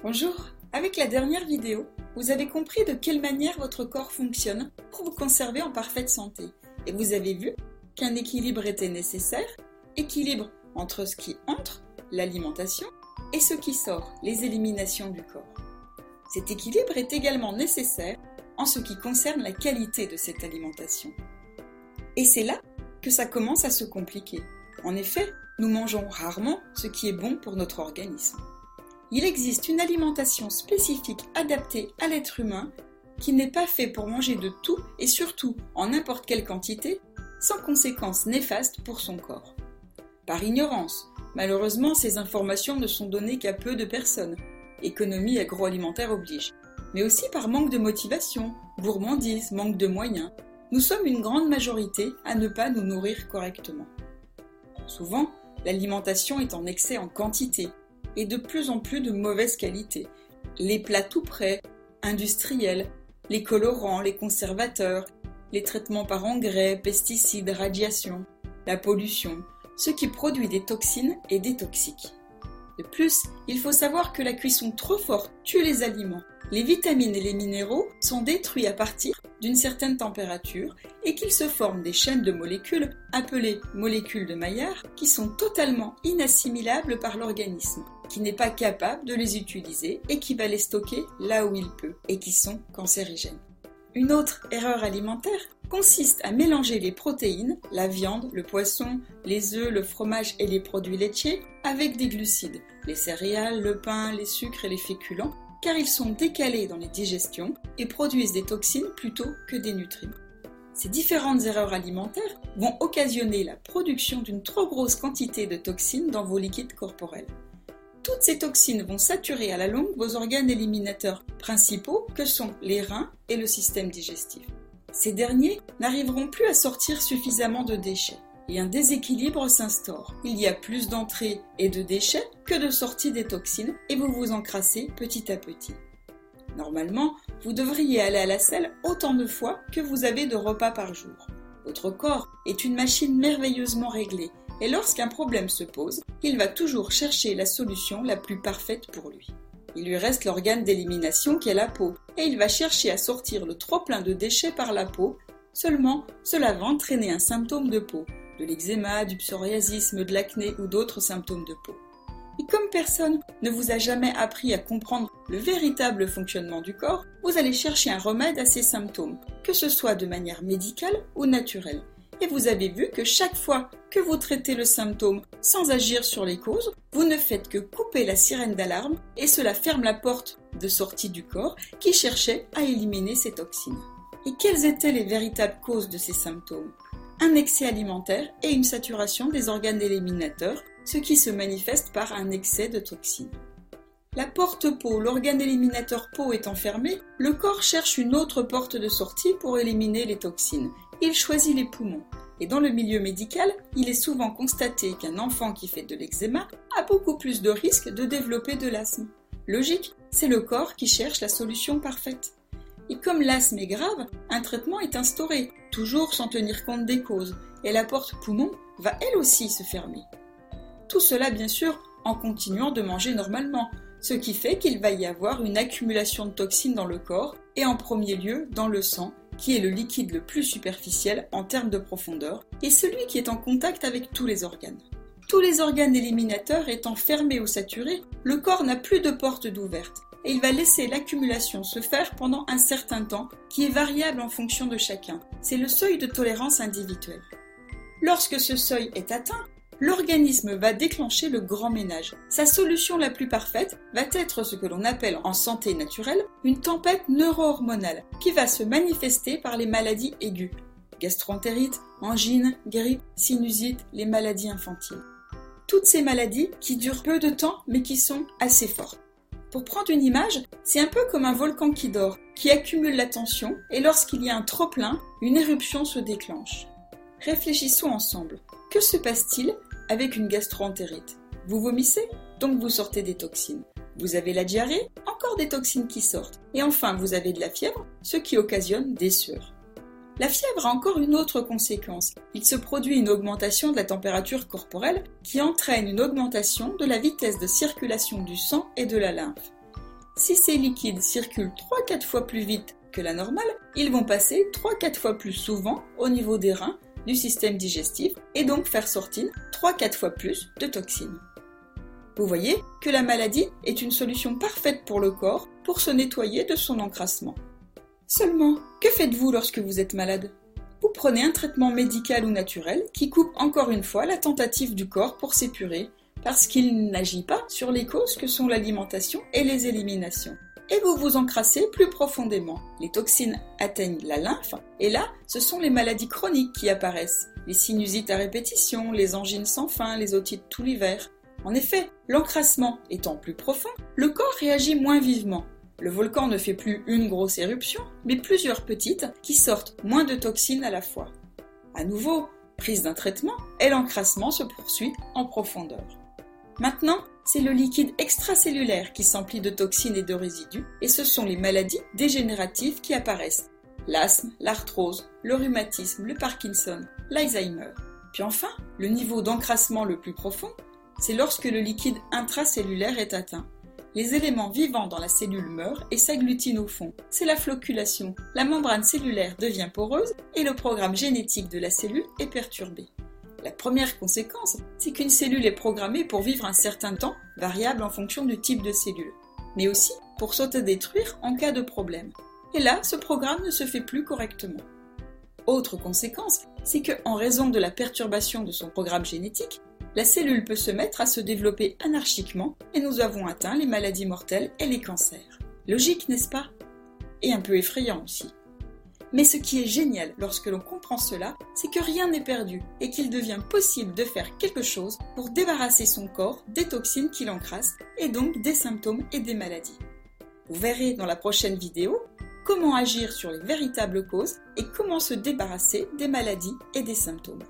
Bonjour Avec la dernière vidéo, vous avez compris de quelle manière votre corps fonctionne pour vous conserver en parfaite santé. Et vous avez vu qu'un équilibre était nécessaire, équilibre entre ce qui entre, l'alimentation, et ce qui sort, les éliminations du corps. Cet équilibre est également nécessaire en ce qui concerne la qualité de cette alimentation. Et c'est là que ça commence à se compliquer. En effet, nous mangeons rarement ce qui est bon pour notre organisme. Il existe une alimentation spécifique adaptée à l'être humain qui n'est pas fait pour manger de tout et surtout en n'importe quelle quantité sans conséquences néfastes pour son corps. Par ignorance, malheureusement ces informations ne sont données qu'à peu de personnes, économie agroalimentaire oblige, mais aussi par manque de motivation, gourmandise, manque de moyens, nous sommes une grande majorité à ne pas nous nourrir correctement. Souvent, l'alimentation est en excès en quantité et de plus en plus de mauvaise qualité. Les plats tout prêts, industriels, les colorants, les conservateurs, les traitements par engrais, pesticides, radiation, la pollution, ce qui produit des toxines et des toxiques. De plus, il faut savoir que la cuisson trop forte tue les aliments. Les vitamines et les minéraux sont détruits à partir d'une certaine température et qu'il se forme des chaînes de molécules appelées molécules de Maillard qui sont totalement inassimilables par l'organisme, qui n'est pas capable de les utiliser et qui va les stocker là où il peut et qui sont cancérigènes. Une autre erreur alimentaire consiste à mélanger les protéines, la viande, le poisson, les œufs, le fromage et les produits laitiers avec des glucides, les céréales, le pain, les sucres et les féculents, car ils sont décalés dans les digestions et produisent des toxines plutôt que des nutriments. Ces différentes erreurs alimentaires vont occasionner la production d'une trop grosse quantité de toxines dans vos liquides corporels. Toutes ces toxines vont saturer à la longue vos organes éliminateurs principaux que sont les reins et le système digestif. Ces derniers n'arriveront plus à sortir suffisamment de déchets et un déséquilibre s'instaure. Il y a plus d'entrées et de déchets que de sorties des toxines et vous vous encrassez petit à petit. Normalement, vous devriez aller à la selle autant de fois que vous avez de repas par jour. Votre corps est une machine merveilleusement réglée et lorsqu'un problème se pose, il va toujours chercher la solution la plus parfaite pour lui. Il lui reste l'organe d'élimination qui est la peau, et il va chercher à sortir le trop plein de déchets par la peau, seulement cela va entraîner un symptôme de peau, de l'eczéma, du psoriasisme, de l'acné ou d'autres symptômes de peau. Et comme personne ne vous a jamais appris à comprendre le véritable fonctionnement du corps, vous allez chercher un remède à ces symptômes, que ce soit de manière médicale ou naturelle. Et vous avez vu que chaque fois que vous traitez le symptôme sans agir sur les causes, vous ne faites que couper la sirène d'alarme et cela ferme la porte de sortie du corps qui cherchait à éliminer ces toxines. Et quelles étaient les véritables causes de ces symptômes? Un excès alimentaire et une saturation des organes éliminateurs, ce qui se manifeste par un excès de toxines. La porte peau, l'organe éliminateur peau étant fermé, le corps cherche une autre porte de sortie pour éliminer les toxines. Il choisit les poumons. Et dans le milieu médical, il est souvent constaté qu'un enfant qui fait de l'eczéma a beaucoup plus de risques de développer de l'asthme. Logique, c'est le corps qui cherche la solution parfaite. Et comme l'asthme est grave, un traitement est instauré, toujours sans tenir compte des causes, et la porte poumon va elle aussi se fermer. Tout cela bien sûr en continuant de manger normalement, ce qui fait qu'il va y avoir une accumulation de toxines dans le corps et en premier lieu dans le sang, qui est le liquide le plus superficiel en termes de profondeur et celui qui est en contact avec tous les organes. Tous les organes éliminateurs étant fermés ou saturés, le corps n'a plus de porte d'ouverte et il va laisser l'accumulation se faire pendant un certain temps qui est variable en fonction de chacun. C'est le seuil de tolérance individuelle. Lorsque ce seuil est atteint, l'organisme va déclencher le grand ménage. Sa solution la plus parfaite va être ce que l'on appelle en santé naturelle une tempête neuro-hormonale qui va se manifester par les maladies aiguës. Gastroentérite, angine, grippe, sinusite, les maladies infantiles. Toutes ces maladies qui durent peu de temps mais qui sont assez fortes. Pour prendre une image, c'est un peu comme un volcan qui dort, qui accumule la tension et lorsqu'il y a un trop-plein, une éruption se déclenche. Réfléchissons ensemble. Que se passe-t-il avec une gastroentérite. Vous vomissez, donc vous sortez des toxines. Vous avez la diarrhée, encore des toxines qui sortent. Et enfin, vous avez de la fièvre, ce qui occasionne des sueurs. La fièvre a encore une autre conséquence. Il se produit une augmentation de la température corporelle qui entraîne une augmentation de la vitesse de circulation du sang et de la lymphe. Si ces liquides circulent 3-4 fois plus vite que la normale, ils vont passer 3-4 fois plus souvent au niveau des reins du système digestif et donc faire sortir 3-4 fois plus de toxines. Vous voyez que la maladie est une solution parfaite pour le corps pour se nettoyer de son encrassement. Seulement, que faites-vous lorsque vous êtes malade? Vous prenez un traitement médical ou naturel qui coupe encore une fois la tentative du corps pour s'épurer parce qu'il n'agit pas sur les causes que sont l'alimentation et les éliminations et vous vous encrassez plus profondément. Les toxines atteignent la lymphe et là, ce sont les maladies chroniques qui apparaissent. Les sinusites à répétition, les angines sans fin, les otites tout l'hiver. En effet, l'encrassement étant plus profond, le corps réagit moins vivement. Le volcan ne fait plus une grosse éruption, mais plusieurs petites qui sortent moins de toxines à la fois. À nouveau, prise d'un traitement, et l'encrassement se poursuit en profondeur. Maintenant, c'est le liquide extracellulaire qui s'emplit de toxines et de résidus, et ce sont les maladies dégénératives qui apparaissent. L'asthme, l'arthrose, le rhumatisme, le Parkinson, l'Alzheimer. Puis enfin, le niveau d'encrassement le plus profond, c'est lorsque le liquide intracellulaire est atteint. Les éléments vivants dans la cellule meurent et s'agglutinent au fond. C'est la floculation. La membrane cellulaire devient poreuse et le programme génétique de la cellule est perturbé. La première conséquence, c'est qu'une cellule est programmée pour vivre un certain temps, variable en fonction du type de cellule, mais aussi pour s'autodétruire en cas de problème. Et là, ce programme ne se fait plus correctement. Autre conséquence, c'est que, en raison de la perturbation de son programme génétique, la cellule peut se mettre à se développer anarchiquement et nous avons atteint les maladies mortelles et les cancers. Logique, n'est-ce pas? Et un peu effrayant aussi. Mais ce qui est génial lorsque l'on comprend cela, c'est que rien n'est perdu et qu'il devient possible de faire quelque chose pour débarrasser son corps des toxines qui l'encrassent et donc des symptômes et des maladies. Vous verrez dans la prochaine vidéo comment agir sur les véritables causes et comment se débarrasser des maladies et des symptômes.